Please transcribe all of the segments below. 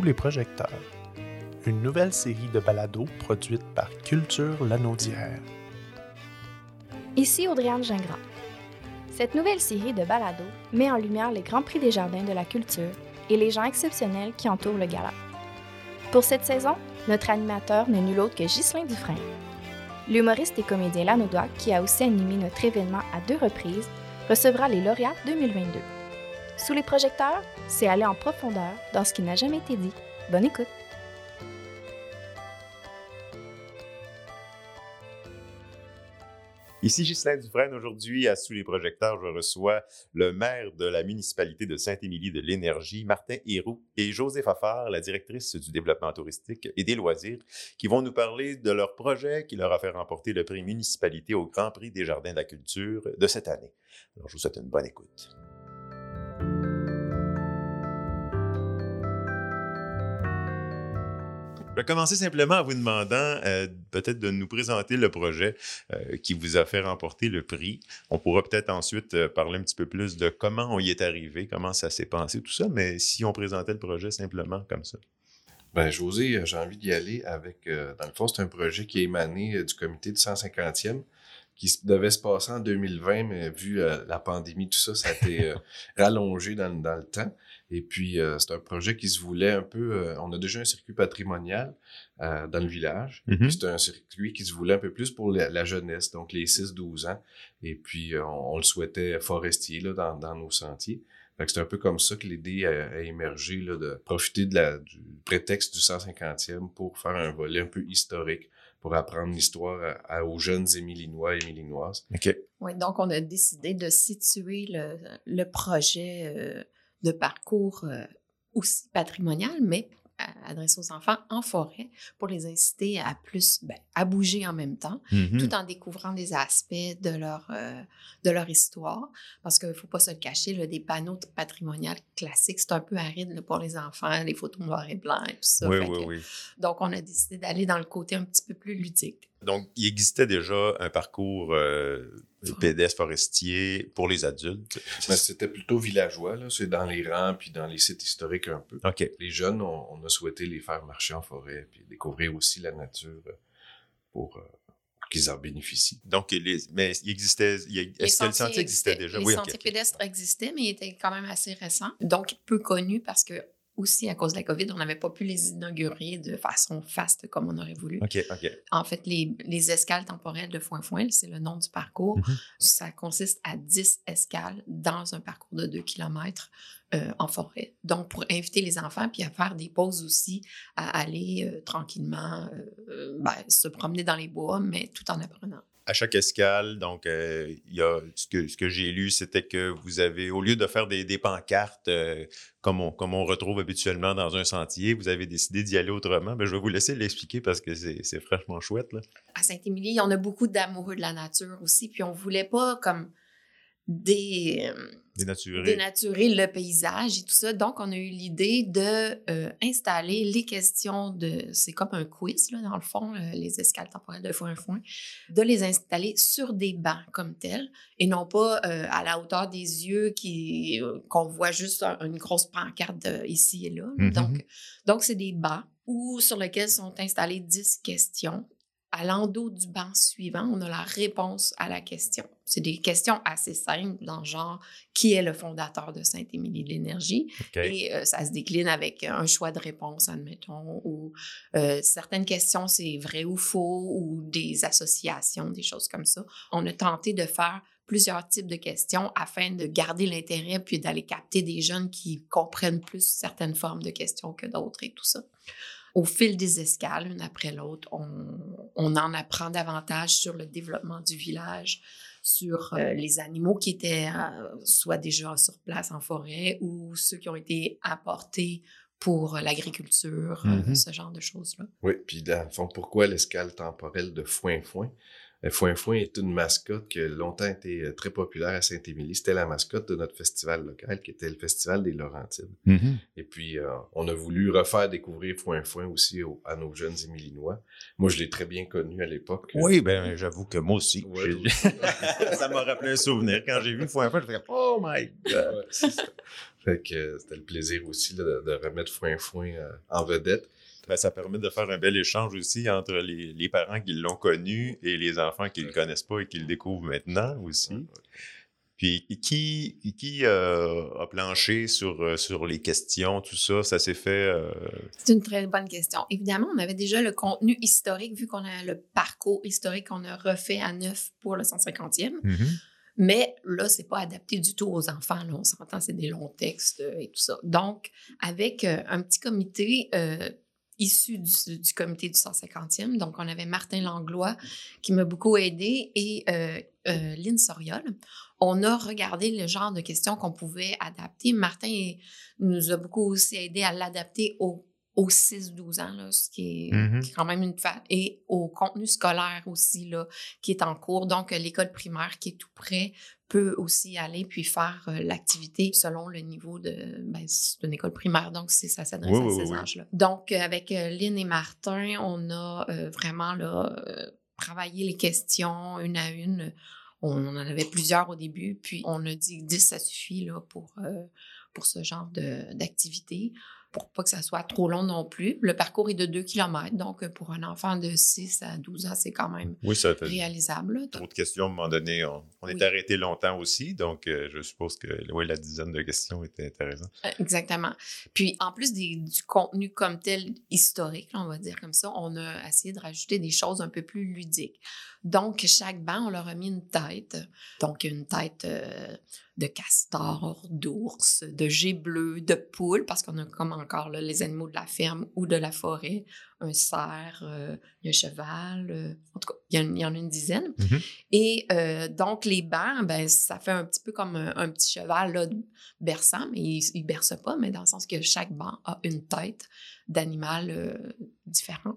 Les projecteurs, une nouvelle série de balados produite par Culture Lanaudière. Ici Audriane Gingras. Cette nouvelle série de balados met en lumière les Grands Prix des Jardins de la Culture et les gens exceptionnels qui entourent le gala. Pour cette saison, notre animateur n'est nul autre que Ghislain Dufresne. L'humoriste et comédien lanaudois, qui a aussi animé notre événement à deux reprises, recevra les lauréats 2022. Sous les projecteurs, c'est aller en profondeur dans ce qui n'a jamais été dit. Bonne écoute! Ici Ghislain Dufresne. Aujourd'hui, à Sous les projecteurs, je reçois le maire de la municipalité de Saint-Émilie de l'Énergie, Martin Héroux, et José Fafard, la directrice du développement touristique et des loisirs, qui vont nous parler de leur projet qui leur a fait remporter le prix municipalité au Grand Prix des Jardins de la Culture de cette année. Alors, je vous souhaite une bonne écoute. Je vais commencer simplement en vous demandant euh, peut-être de nous présenter le projet euh, qui vous a fait remporter le prix. On pourra peut-être ensuite euh, parler un petit peu plus de comment on y est arrivé, comment ça s'est passé, tout ça, mais si on présentait le projet simplement comme ça. Ben, José, j'ai envie d'y aller avec, dans le fond, c'est un projet qui est émané du comité de 150e qui devait se passer en 2020, mais vu la pandémie, tout ça, ça a été rallongé dans, dans, le temps. Et puis, euh, c'est un projet qui se voulait un peu... Euh, on a déjà un circuit patrimonial euh, dans le village. Mhm. C'est un circuit qui se voulait un peu plus pour la, jeunesse, donc les 6-12 ans. Et puis, on, le souhaitait forestier là, dans, dans nos sentiers. c'est un peu comme ça que l'idée a, émergé, là, de profiter de la, du prétexte du 150e pour faire un volet un peu historique pour apprendre l'histoire aux jeunes Émilinois et Émilinoises. OK. Oui, donc on a décidé de situer le, le projet de parcours euh, aussi patrimonial, mais adressé aux enfants en forêt pour les inciter à plus, ben, à bouger en même temps, Mhm. tout en découvrant des aspects de leur, euh, de leur histoire. Parce qu'il ne faut pas se le cacher, là, des panneaux patrimoniaux classiques, c'est un peu aride là, pour les enfants, les photos noir et blanc et tout ça. Oui, Fait oui, que- oui. Donc, on a décidé d'aller dans le côté un petit peu plus ludique. Donc, il existait déjà un parcours euh, pédestre forestier pour les adultes. Mais c'était plutôt villageois, là. C'est dans les rangs puis dans les sites historiques un peu. OK. Les jeunes, on, on a souhaité les faire marcher en forêt puis découvrir aussi la nature euh, pour euh, qu'ils en bénéficient. Donc, les, mais il existait. il Est-ce que le sentier existait déjà? Les oui, sentiers pédestres existaient, mais ils étaient quand même assez récents. Donc, peu connus parce que, aussi à cause de la COVID, on n'avait pas pu les inaugurer de façon faste comme on aurait voulu. En fait, les, les escales temporelles de Foin-Foin, c'est le nom du parcours. Mhm. Ça consiste à 10 escales dans un parcours de 2 km en forêt. Donc, pour inviter les enfants, puis à faire des pauses aussi, à aller euh, tranquillement euh, euh, ben, se promener dans les bois, mais tout en apprenant. À chaque escale, donc, euh, ce que, j'ai lu, c'était que vous avez, au lieu de faire des, pancartes euh, comme, on, retrouve habituellement dans un sentier, vous avez décidé d'y aller autrement. Ben, je vais vous laisser l'expliquer parce que c'est franchement chouette. À Saint-Émilie, on a beaucoup d'amoureux de la nature aussi, puis on voulait pas comme euh, Dénaturer. dénaturer le paysage et tout ça. Donc, on a eu l'idée de euh, installer les questions de... C'est comme un quiz, là, dans le fond, euh, les escales temporelles de foin-foin, de les installer sur des bancs comme tels et non pas euh, à la hauteur des yeux qui euh, qu'on voit juste un- une grosse pancarte ici et là. Mhm. Donc, donc c'est des bancs où, sur lesquels sont installées 10 questions. À l'endos du banc suivant, on a la réponse à la question. C'est des questions assez simples, dans le genre qui est le fondateur de Saint-Émilie de l'Énergie? Et euh, ça se décline avec un choix de réponse, admettons, ou euh, certaines questions, c'est vrai ou faux, ou des associations, des choses comme ça. On a tenté de faire plusieurs types de questions afin de garder l'intérêt puis d'aller capter des jeunes qui comprennent plus certaines formes de questions que d'autres et tout ça. Au fil des escales, une après l'autre, on, on en apprend davantage sur le développement du village, sur euh, les animaux qui étaient euh, soit déjà sur place en forêt ou ceux qui ont été apportés pour l'agriculture, euh, Mhm. ce genre de choses-là. Oui, puis dans le fond, pourquoi l'escale temporelle de Foin-Foin? Euh, Foin-Foin est une mascotte qui a longtemps été euh, très populaire à Saint-Émilie. C'était la mascotte de notre festival local, qui était le Festival des Laurentides. Mhm. Et puis, euh, on a voulu refaire découvrir Foin-Foin aussi au- à nos jeunes Émilinois. Moi, je l'ai très bien connu à l'époque. Oui, ben j'avoue que moi aussi. Ouais, aussi. ça m'a rappelé un souvenir. Quand j'ai vu Foin Foin, je fais Oh my God! Fait que c'était le plaisir aussi là, de, de remettre Foin Foin euh, en vedette. Ben, ça permet de faire un bel échange aussi entre les, les parents qui l'ont connu et les enfants qui ne le connaissent pas et qui le découvrent maintenant aussi. Puis qui, qui euh, a planché sur, euh, sur les questions, tout ça? Ça s'est fait. euh, C'est une très bonne question. Évidemment, on avait déjà le contenu historique, vu qu'on a le parcours historique qu'on a refait à neuf pour le 150e. Mais là, c'est pas adapté du tout aux enfants. Là, on s'entend, c'est des longs textes et tout ça. Donc, avec un petit comité euh, issu du, du comité du 150e, donc on avait Martin Langlois qui m'a beaucoup aidé et euh, euh, Lynn Soriol. On a regardé le genre de questions qu'on pouvait adapter. Martin nous a beaucoup aussi aidé à l'adapter au aux 6-12 ans, là, ce qui est, Mhm. qui est quand même une fa... et au contenu scolaire aussi, là, qui est en cours. Donc, l'école primaire qui est tout près peut aussi aller puis faire euh, l'activité selon le niveau de... Ben, c'est une école primaire, donc ça s'adresse Oui, à oui, ces oui, âges-là. Donc, euh, avec euh, Lynn et Martin, on a euh, vraiment là, euh, travaillé les questions une à une. On en avait plusieurs au début, puis on a dit que 10, ça suffit là, pour, pour ce genre d'activité pour pas que ça soit trop long non plus. Le parcours est de 2 km, donc euh, pour un enfant de 6 à 12 ans, c'est quand même Oui, ça fait réalisable. trop de questions à un moment donné. On, on est Oui. arrêté longtemps aussi, donc euh, je suppose que oui, la dizaine de questions était intéressante. Euh, Exactement. Puis en plus des- du contenu comme tel historique, on va dire comme ça, on a essayé de rajouter des choses un peu plus ludiques. Donc chaque banc, on leur a mis une tête. Donc une tête euh, de castor, d'ours, de jet bleu, de poule, parce qu'on a comme encore là, les animaux de la ferme ou de la forêt, un cerf, euh, un cheval, euh, en tout cas, il y, en- il y en a une dizaine. Mhm. Et euh, donc, les bancs, ben, ça fait un petit peu comme un, un petit cheval là, berçant, mais il ne berce pas, mais dans le sens que chaque banc a une tête d'animal différent.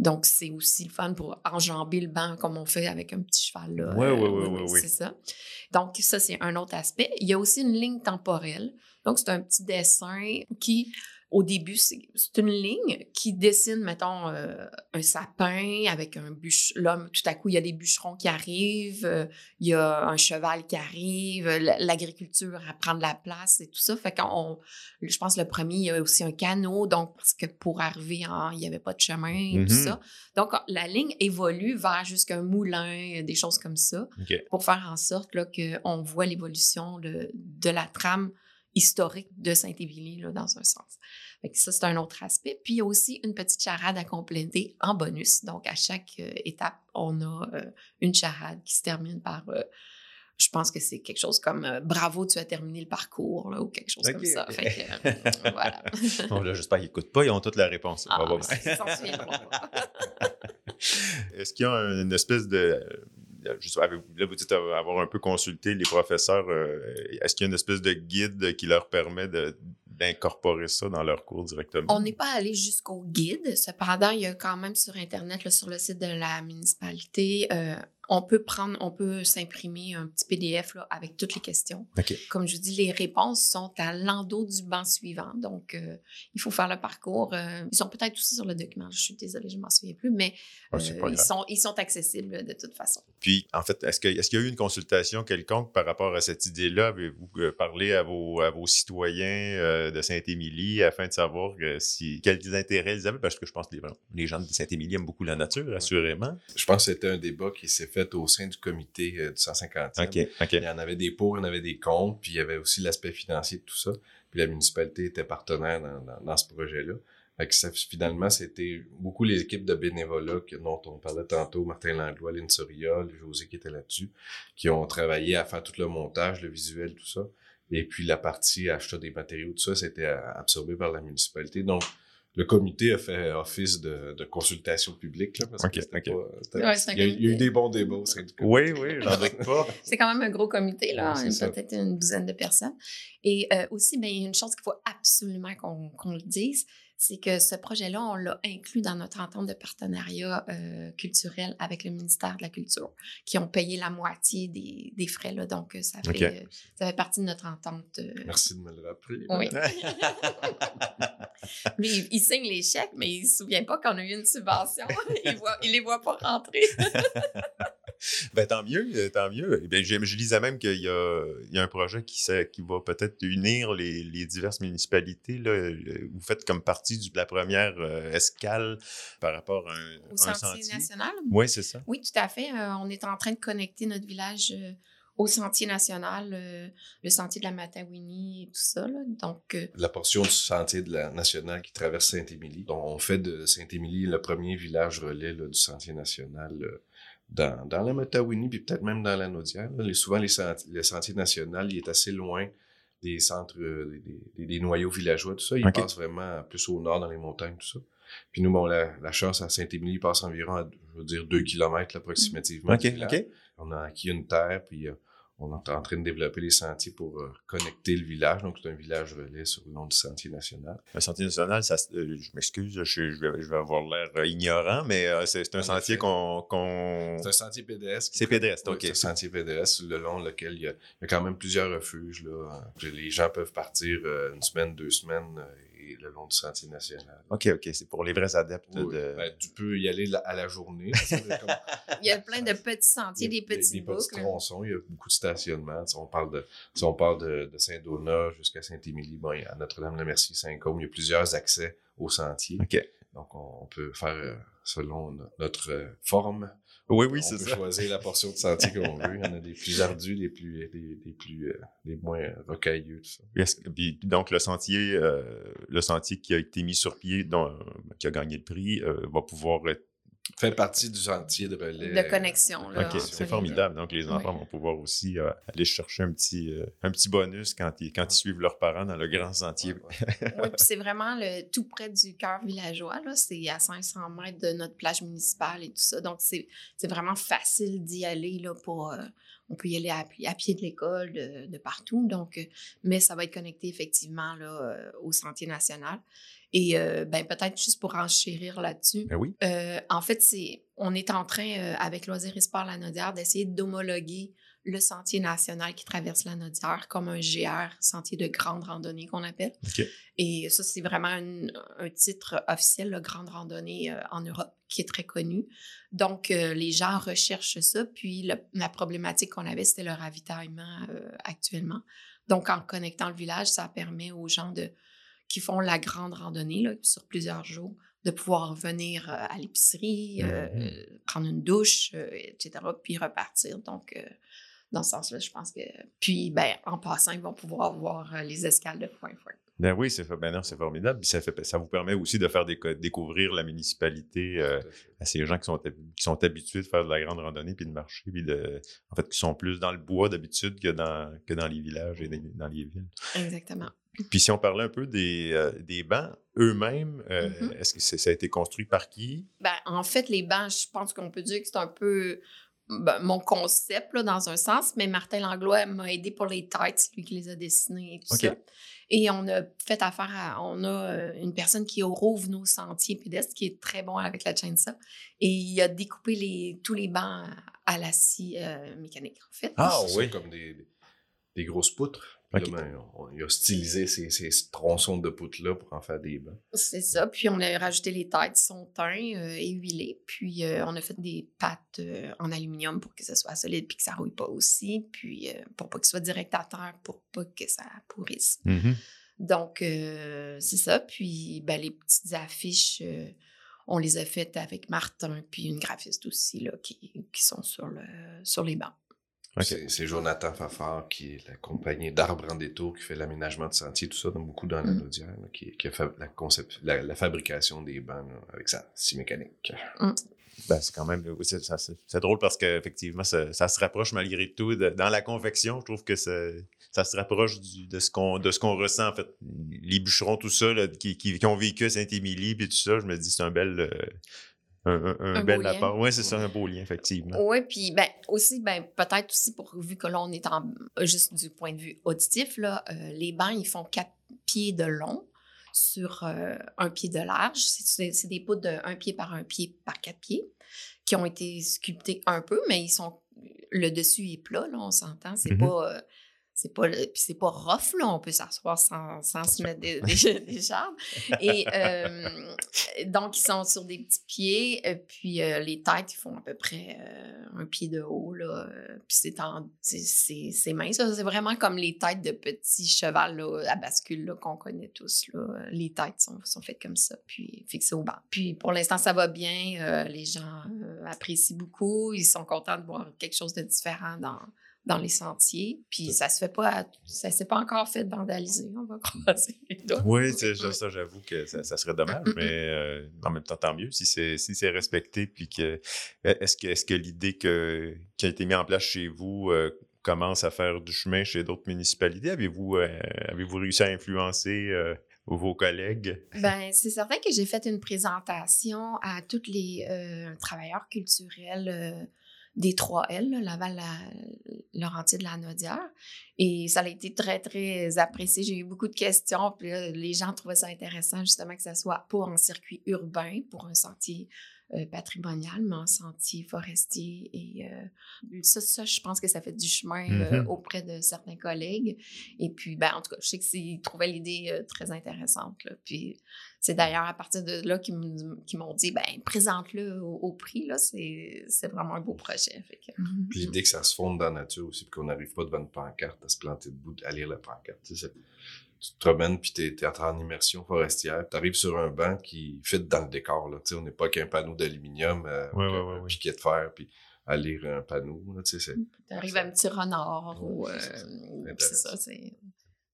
Donc, c'est aussi le fun pour enjamber le banc comme on fait avec un petit cheval. Là. Ouais, ouais, ouais, ouais. C'est ça. Donc, ça, c'est un autre aspect. Il y a aussi une ligne temporelle. Donc, c'est un petit dessin qui, au début, c'est une ligne qui dessine, mettons, euh, un sapin avec un bûche. Là, tout à coup, il y a des bûcherons qui arrivent, euh, il y a un cheval qui arrive, l'agriculture à prendre la place et tout ça. Fait qu'on, je pense, le premier, il y a aussi un canot, donc, parce que pour arriver, en, il n'y avait pas de chemin et tout Mhm. ça. Donc, la ligne évolue vers jusqu'à un moulin, des choses comme ça pour faire en sorte là, qu'on voit l'évolution de, de la trame historique de Saint-Émilie là, dans un sens. Fait que ça, c'est un autre aspect. Puis, il y a aussi une petite charade à compléter en bonus. Donc, à chaque euh, étape, on a euh, une charade qui se termine par... euh, je pense que c'est quelque chose comme euh, Bravo, tu as terminé le parcours, là, ou quelque chose comme ça. ok. Fait que, euh, voilà. Bon, là, j'espère qu'ils n'écoutent pas, ils ont toute la réponse. Ah, On va voir. ils s'en souviendront pas. Est-ce qu'il y a une espèce de. Je sais, avez- là, vous dites avoir un peu consulté les professeurs. euh, Est-ce qu'il y a une espèce de guide qui leur permet de- d'incorporer ça dans leur cours directement? On n'est pas allé jusqu'au guide. Cependant, il y a quand même sur Internet, sur le site de la municipalité, euh, on peut prendre, on peut s'imprimer un petit PDF là, avec toutes les questions. Comme je vous dis, les réponses sont à l'endos du banc suivant. Donc, euh, il faut faire le parcours. Euh, ils sont peut-être aussi sur le document. Je suis désolée, je ne m'en souviens plus, mais Ah, euh, ils, sont, ils sont accessibles de toute façon. Puis, en fait, est-ce qu'il y a eu une consultation quelconque par rapport à cette idée-là? Avez-vous parlé à vos, à vos citoyens euh, de Saint-Émilie afin de savoir euh, si, quels intérêts ils avaient? Parce que je pense que les, les gens de Saint-Émilie aiment beaucoup la nature, assurément. Je pense que c'était un débat qui s'est fait au sein du comité euh, du 150e. OK, OK. Il y en avait des pour, il y en avait des contre, puis il y avait aussi l'aspect financier de tout ça. Puis la municipalité était partenaire dans, dans, dans ce projet-là. Fait que ça, finalement, c'était beaucoup les équipes de bénévolat que, dont on parlait tantôt, Martin Langlois, Lynn Soriol, José qui était là-dessus, qui ont travaillé à faire tout le montage, le visuel, tout ça. Et puis la partie achat des matériaux, tout ça, c'était absorbé par la municipalité. Donc, le comité a fait office de, de consultation publique, là, parce Ok, que pas- Ouais, il, y a, il y a eu des bons débats au sein du comité. Oui, oui, j'en doute pas. C'est quand même un gros comité, là, Ouais, peut-être une douzaine de personnes. Et euh, aussi, ben, il y a une chose qu'il faut absolument qu'on qu'on le dise, c'est que ce projet-là, on l'a inclus dans notre entente de partenariat euh, culturel avec le ministère de la Culture, qui ont payé la moitié des, des frais. Là, donc, euh, ça fait, euh, ça fait partie de notre entente. euh, Merci de me le rappeler. Oui. Il, il signe les chèques, mais il ne se souvient pas qu'on a eu une subvention. il ne les voit pas rentrer. Ben, tant mieux, euh, tant mieux. Ben, je, je lisais même qu'il y a, il y a un projet qui, va peut-être unir les, les diverses municipalités. Là. Vous faites comme partie de la première euh, escale par rapport à un, Au un sentier, sentier. national? Oui, c'est ça. Oui, tout à fait. Euh, on est en train de connecter notre village euh, au sentier national, euh, le sentier de la Matawini et tout ça. là. Donc, euh, La portion du sentier de la nationale qui traverse Saint-Émilie. Donc, on fait de Saint-Émilie le premier village relais là, du sentier national euh, dans, dans la Matawini, puis peut-être même dans la Naudière. là. Les- souvent, les senti- le sentier national, il est assez loin des centres, euh, des, des- des noyaux villageois, tout ça. Il passe vraiment plus au nord, dans les montagnes, tout ça. Puis nous, bon, la, la chance à Saint-Émilie il passe environ, à, je veux dire, 2 km approximativement. On a acquis une terre, puis euh, on est en train de développer les sentiers pour euh, connecter le village. Donc, c'est un village relais sur le long du sentier national. Le sentier national, ça, euh, je m'excuse, je, je vais, je vais avoir l'air euh, ignorant, mais euh, c'est un En sentier qu'on. qu'on- C'est un sentier pédestre. qui- C'est pédestre, Oui, OK. C'est un sentier pédestre le long lequel il y, a, il y a quand même plusieurs refuges. Là. Les gens peuvent partir une semaine, deux semaines et le long du sentier national. OK, OK. C'est pour les vrais adeptes Oui, de. ben, tu peux y aller la- à la journée. Comme- il y a plein de petits sentiers, Il y des a petits des boucles. petits tronçons, il y a beaucoup de stationnements. Si on parle de, si on parle de, de Saint-Donat jusqu'à Saint-Émilie, bon, à Notre-Dame-la-Merci, Saint-Côme, il y a plusieurs accès au sentier. OK. Donc, on, on peut faire euh, selon no- notre euh, forme. Oui, oui, on c'est peut ça. choisir la portion de sentier qu'on veut. Il y en a des plus ardus, des plus, des, des plus, euh, des moins rocailleux, tout ça. Puis donc, le sentier, euh, le sentier qui a été mis sur pied, dont, qui a gagné le prix, euh, va pouvoir être. Fait partie du sentier de relais. De connexion, là. OK, c'est formidable. Donc, les Oui. enfants vont pouvoir aussi euh, aller chercher un petit, euh, un petit bonus quand ils, quand ils suivent leurs parents dans le grand sentier. Ouais, ouais. Oui, puis c'est vraiment le, tout près du cœur villageois. là. C'est à 500 mètres de notre plage municipale et tout ça. Donc, c'est c'est vraiment facile d'y aller. Là, pour, euh, on peut y aller à, pi- à pied de l'école, de, de partout. Donc, euh, mais ça va être connecté effectivement là, euh, au Sentier national. Et euh, ben, peut-être juste pour enchérir là-dessus, Ben oui. euh, en fait, c'est, on est en train, euh, avec Loisirs et Sport La Naudière, d'essayer d'homologuer le sentier national qui traverse la Naudière comme un GR, sentier de grande randonnée qu'on appelle. Et ça, c'est vraiment un titre officiel, la grande randonnée euh, en Europe, qui est très connu. Donc, euh, les gens recherchent ça. Puis, le- la problématique qu'on avait, c'était le ravitaillement euh, actuellement. Donc, en connectant le village, ça permet aux gens de, qui font la grande randonnée là, sur plusieurs jours de pouvoir venir à l'épicerie, Mhm. prendre une douche, etc., puis repartir. Donc, dans ce sens-là, je pense que... Puis, ben, en passant, ils vont pouvoir voir euh, les escales de Point Fort. Ben oui, c'est ben formidable. Puis ça, fait, ça vous permet aussi de faire déco- découvrir la municipalité euh, à ces gens qui sont, qui sont habitués de faire de la grande randonnée puis de marcher, puis de, en fait, qui sont plus dans le bois d'habitude que dans, que dans les villages et dans les villes. Exactement. Puis si on parlait un peu des, euh, des bancs eux-mêmes, euh, Mhm. est-ce que ça a été construit par qui? Ben, en fait, les bancs, je pense qu'on peut dire que c'est un peu ben, mon concept, là, dans un sens, mais Martin Langlois m'a aidé pour les têtes, c'est lui qui les a dessinés et tout ça. Et on a fait affaire à... On a euh, une personne qui rouvre nos sentiers pédestres, qui est très bon avec la chainsaw, et il a découpé les, tous les bancs à la scie euh, mécanique, en fait. Ah, oui. comme des- des grosses poutres. Ok. Là, ben, on- il a stylisé ces, ces tronçons de poutres-là pour en faire des bancs. C'est ça. Puis on a rajouté les têtes, son teint euh, et huilé. Puis euh, on a fait des pattes euh, en aluminium pour que ça soit solide puis que ça rouille pas aussi. Puis euh, pour pas que ce soit direct à terre, pour pas que ça pourrisse. Donc euh, c'est ça. Puis ben, les petites affiches, euh, on les a faites avec Martin puis une graphiste aussi là, qui, qui sont sur, le, sur les bancs. C'est Jonathan Fafard, qui est la compagnie d'arbres en détour, qui fait l'aménagement de sentiers, tout ça, donc beaucoup dans la Mm. Naudière, là, qui, qui a fa- la, concept, la, la fabrication des bancs là, avec sa scie mécanique. Ben, c'est quand même c'est, ça- c'est- c'est drôle parce qu'effectivement, ça, ça se rapproche malgré tout. de- dans la confection, je trouve que ça, ça se rapproche du- de, ce qu'on, de ce qu'on ressent, en fait. Les bûcherons, tout ça, là, qui, qui, qui ont vécu à Saint-Émilie, puis tout ça, je me dis, c'est un bel, euh, un, un- un Un bel apport. Oui, c'est ça, un beau lien, effectivement. Oui, puis ben, aussi, ben, peut-être aussi pour, vu que là, on est en, juste du point de vue auditif, là, euh, les bancs, ils font quatre pieds de long sur euh, un pied de large. C'est des poutres de un pied par un pied par quatre pieds qui ont été sculptés un peu, mais ils sont, le dessus est plat, là, on s'entend. C'est Mhm. pas... euh, c'est pas c'est pas rough là on peut s'asseoir sans, sans se mettre des, des, des jambes. Et euh, donc ils sont sur des petits pieds euh, puis euh, les têtes ils font à peu près un pied de haut là puis c'est c'est c'est mince c'est vraiment comme les têtes de petits chevals là, à bascule qu'on connaît tous là. Les têtes sont, sont faites comme ça puis fixées au banc puis pour l'instant ça va bien les gens apprécient beaucoup. Ils sont contents de voir quelque chose de différent dans dans les sentiers. Puis ça se fait pas, ça s'est pas encore fait vandaliser. On va croiser les doigts. Oui, ça, j'avoue que ça, serait dommage, mais euh, en même temps, tant mieux si c'est si c'est respecté. Puis que e, est-ce que est-ce que l'idée que qui a été mise en place chez vous euh, commence à faire du chemin chez d'autres municipalités? Avez-vous euh, avez-vous réussi à influencer vos collègues? Ben, c'est certain que j'ai fait une présentation à tous les travailleurs culturels des 3L, Laval, la, de la Naudière. Et ça a été très, très apprécié. J'ai eu beaucoup de questions. Puis les gens trouvaient ça intéressant, justement, que ça soit pas en circuit urbain, pour un sentier euh, patrimonial, mais en sentier forestier. Et euh, ça, ça, je pense que ça fait du chemin euh, mm-hmm. auprès de certains collègues. Et puis, ben, en tout cas, je sais qu'ils trouvaient l'idée très intéressante. Là. Puis, c'est d'ailleurs à partir de là qu'ils m'ont dit, ben, présente-le au, prix. Là, c'est, vraiment un beau projet. Fait que, mm-hmm. Puis l'idée que ça se fonde dans la nature aussi, puis qu'on n'arrive pas devant une pancarte à se planter debout, à lire la pancarte. Tu te promènes puis t'es, es en immersion forestière. Tu arrives sur un banc qui fit dans le décor. Là. on n'est pas qu'un panneau d'aluminium, euh, un piquet de fer, puis à lire un panneau. Tu arrives à un petit renard. ou, euh, c'est ça, c'est...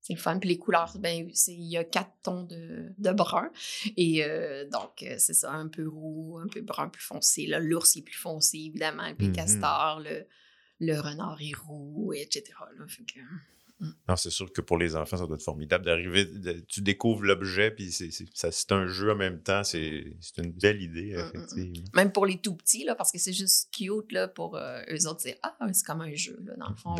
C'est le fun. Puis les couleurs, ben, il y a quatre tons de, de brun. Et euh, donc, euh, c'est ça, un peu roux, un peu brun plus foncé. L'ours est plus foncé, évidemment. Puis le mm-hmm. castor, le, le renard est roux, etc. Là. Fait que. Non, c'est sûr que pour les enfants, ça doit être formidable d'arriver, tu découvres l'objet, puis c'est un jeu en même temps. C'est une belle idée, mm, mm, effectivement. Même pour les tout petits, là, parce que c'est juste cute là, pour euh, eux autres. C'est ah, comme un jeu, là, dans le fond.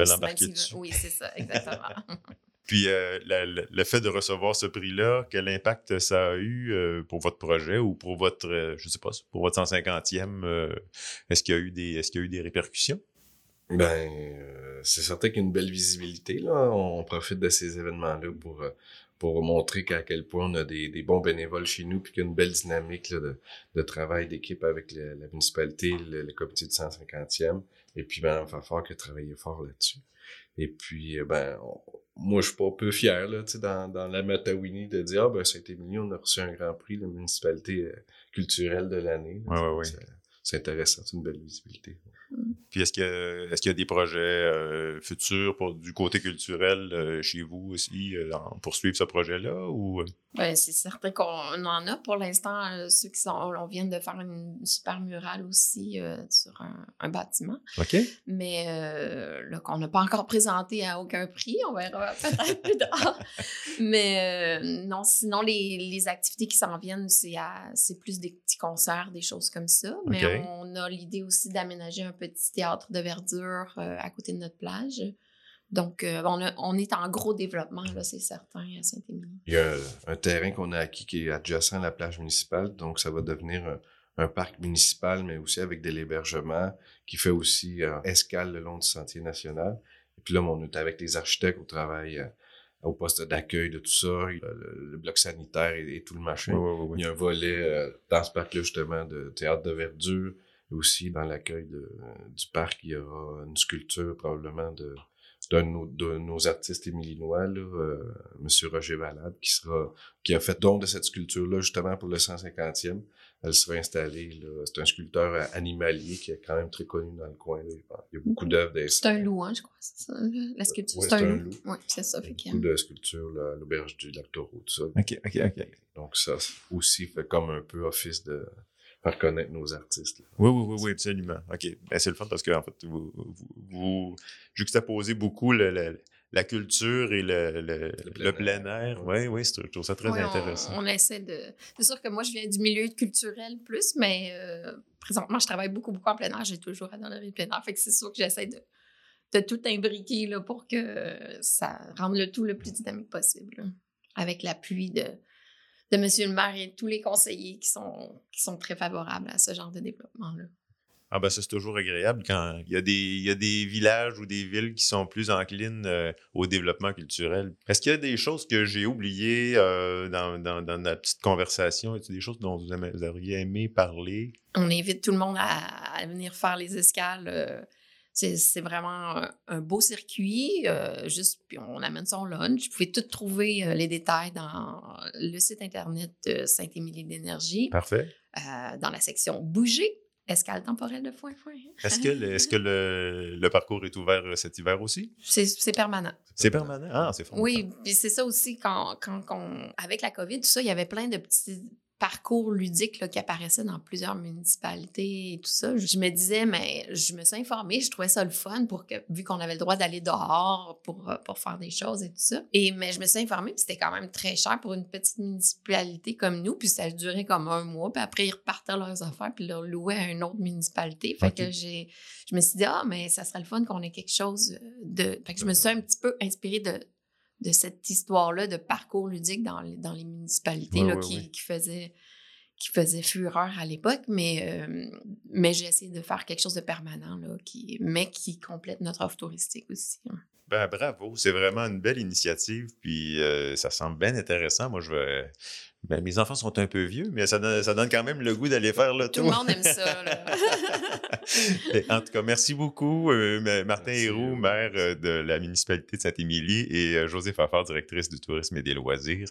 Oui, c'est ça, exactement. Puis euh, le fait de recevoir ce prix-là, quel impact ça a eu euh, pour votre projet ou pour votre, je sais pas, pour votre 150e? est-ce qu'il y a eu des, est-ce qu'il y a eu des répercussions? Ben, euh, c'est certain qu'il y a une belle visibilité. Là. On profite de ces événements-là pour, euh, pour montrer qu'à quel point on a des, des bons bénévoles chez nous, puis qu'il y a une belle dynamique là, de, de travail d'équipe avec la municipalité, le, comité de 150e, et puis Mme Fafard qui a travaillé fort là-dessus. Et puis, euh, ben, moi, je suis pas peu fier, là, dans, dans la Matawini, de dire, ah, ben, Saint-Émilie, on a reçu un grand prix, la municipalité culturelle de l'année. Ouais, ouais, ouais. C'est intéressant, c'est une belle visibilité. Puis est-ce qu'il y, est qu'il y, a des projets euh, futurs pour, du côté culturel euh, chez vous aussi euh, pour suivre ce projet-là? Ou... Ben, c'est certain qu'on en a pour l'instant. ceux qui sont. On vient de faire une super murale aussi sur un, bâtiment. OK. Mais là, qu'on n'a pas encore présenté à aucun prix. On verra peut-être plus tard. Mais non, sinon, les, les activités qui s'en viennent, c'est plus des petits concerts, des choses comme ça. Mais on a l'idée aussi d'aménager un petit théâtre de verdure euh, à côté de notre plage. Donc, euh, on, est en gros développement, là, c'est certain, à Saint-Émilie. Il y a un terrain qu'on a acquis qui est adjacent à la plage municipale, donc ça va devenir un, parc municipal, mais aussi avec de l'hébergement qui fait aussi euh, escale le long du sentier national. Et puis là, on est avec les architectes au travail au poste d'accueil de tout ça, le, bloc sanitaire et, tout le machin. Il y a un volet dans ce parc-là, justement, de théâtre de verdure, aussi, dans l'accueil du parc, il y aura une sculpture probablement de d'un de, nos artistes émilinois, là, euh, M. Roger Valade, qui sera qui a fait don de cette sculpture-là justement pour le 150e. Elle sera installée. C'est un sculpteur animalier qui est quand même très connu dans le coin. Il y a beaucoup d'œuvres C'est un loup, hein, je crois. C'est ça, la sculpture. c'est un, loup. Oui, c'est ça. Fait beaucoup de sculptures, l'auberge du lac Taureau, tout ça. OK, OK, OK. Donc ça aussi fait comme un peu office de faire connaître nos artistes. Oui, oui, oui, oui, absolument. OK. Ben, c'est le fun parce que, en fait, vous, vous, vous juxtaposez beaucoup le, la culture et le, le, plein, air. Oui, oui, je trouve ça très intéressant. On, essaie de. C'est sûr que moi, je viens du milieu culturel plus, mais euh, présentement, je travaille beaucoup, beaucoup en plein air. J'ai toujours adoré le plein air. Fait que c'est sûr que j'essaie de, de tout imbriquer là, pour que ça rende le tout le plus dynamique possible. avec l'appui de de M. le maire et tous les conseillers qui sont, qui sont très favorables à ce genre de développement-là. Ah ben ça, c'est toujours agréable quand il y, a des, il y a des villages ou des villes qui sont plus enclines euh, au développement culturel. Est-ce qu'il y a des choses que j'ai oubliées euh, dans, dans, dans, notre petite conversation? Est-ce des choses dont vous, aimez, vous, auriez aimé parler? On invite tout le monde à, à venir faire les escales. Euh, c'est vraiment un beau circuit. Euh, juste, puis on amène son lunch. Vous pouvez tout trouver euh, les détails dans le site Internet de Saint-Émilie d'énergie. Parfait. Euh, dans la section Bouger. Escale temporelle de foin foin. Est-ce que, le, est que le, le, parcours est ouvert cet hiver aussi? C'est permanent. C'est permanent? Ah, c'est fort. Oui, puis c'est ça aussi, quand, quand, quand, avec la COVID, tout ça, il y avait plein de petits parcours ludique là, qui apparaissait dans plusieurs municipalités et tout ça. Je me disais, mais je me suis informée, je trouvais ça le fun pour que, vu qu'on avait le droit d'aller dehors pour, euh, pour faire des choses et tout ça. Et, mais je me suis informée, puis c'était quand même très cher pour une petite municipalité comme nous, puis ça a duré comme un mois, puis après ils repartaient leurs affaires, puis leur louaient à une autre municipalité. Fait que j'ai, je me suis dit, ah, mais ça serait le fun qu'on ait quelque chose de. Fait que je me suis un petit peu inspirée de, de cette histoire-là de parcours ludique dans les, dans les municipalités là, qui, ouais. qui, faisait, qui faisait fureur à l'époque, mais, euh, mais j'ai essayé de faire quelque chose de permanent, là, qui, mais qui complète notre offre touristique aussi. Hein. Ben, bravo, c'est vraiment une belle initiative, puis euh, ça semble bien intéressant. Moi, je vais. Ben, mes enfants sont un peu vieux, mais ça donne, ça donne quand même le goût d'aller faire le Tout tour. le monde aime ça. en tout cas, merci beaucoup, euh, Martin Merci, Héroux, maire euh, de la municipalité de Saint-Émilie, et euh, José Fafard, directrice du tourisme et des loisirs.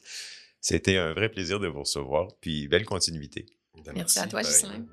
C'était un vrai plaisir de vous recevoir, puis belle continuité. Ben, Merci à toi. Ghislain.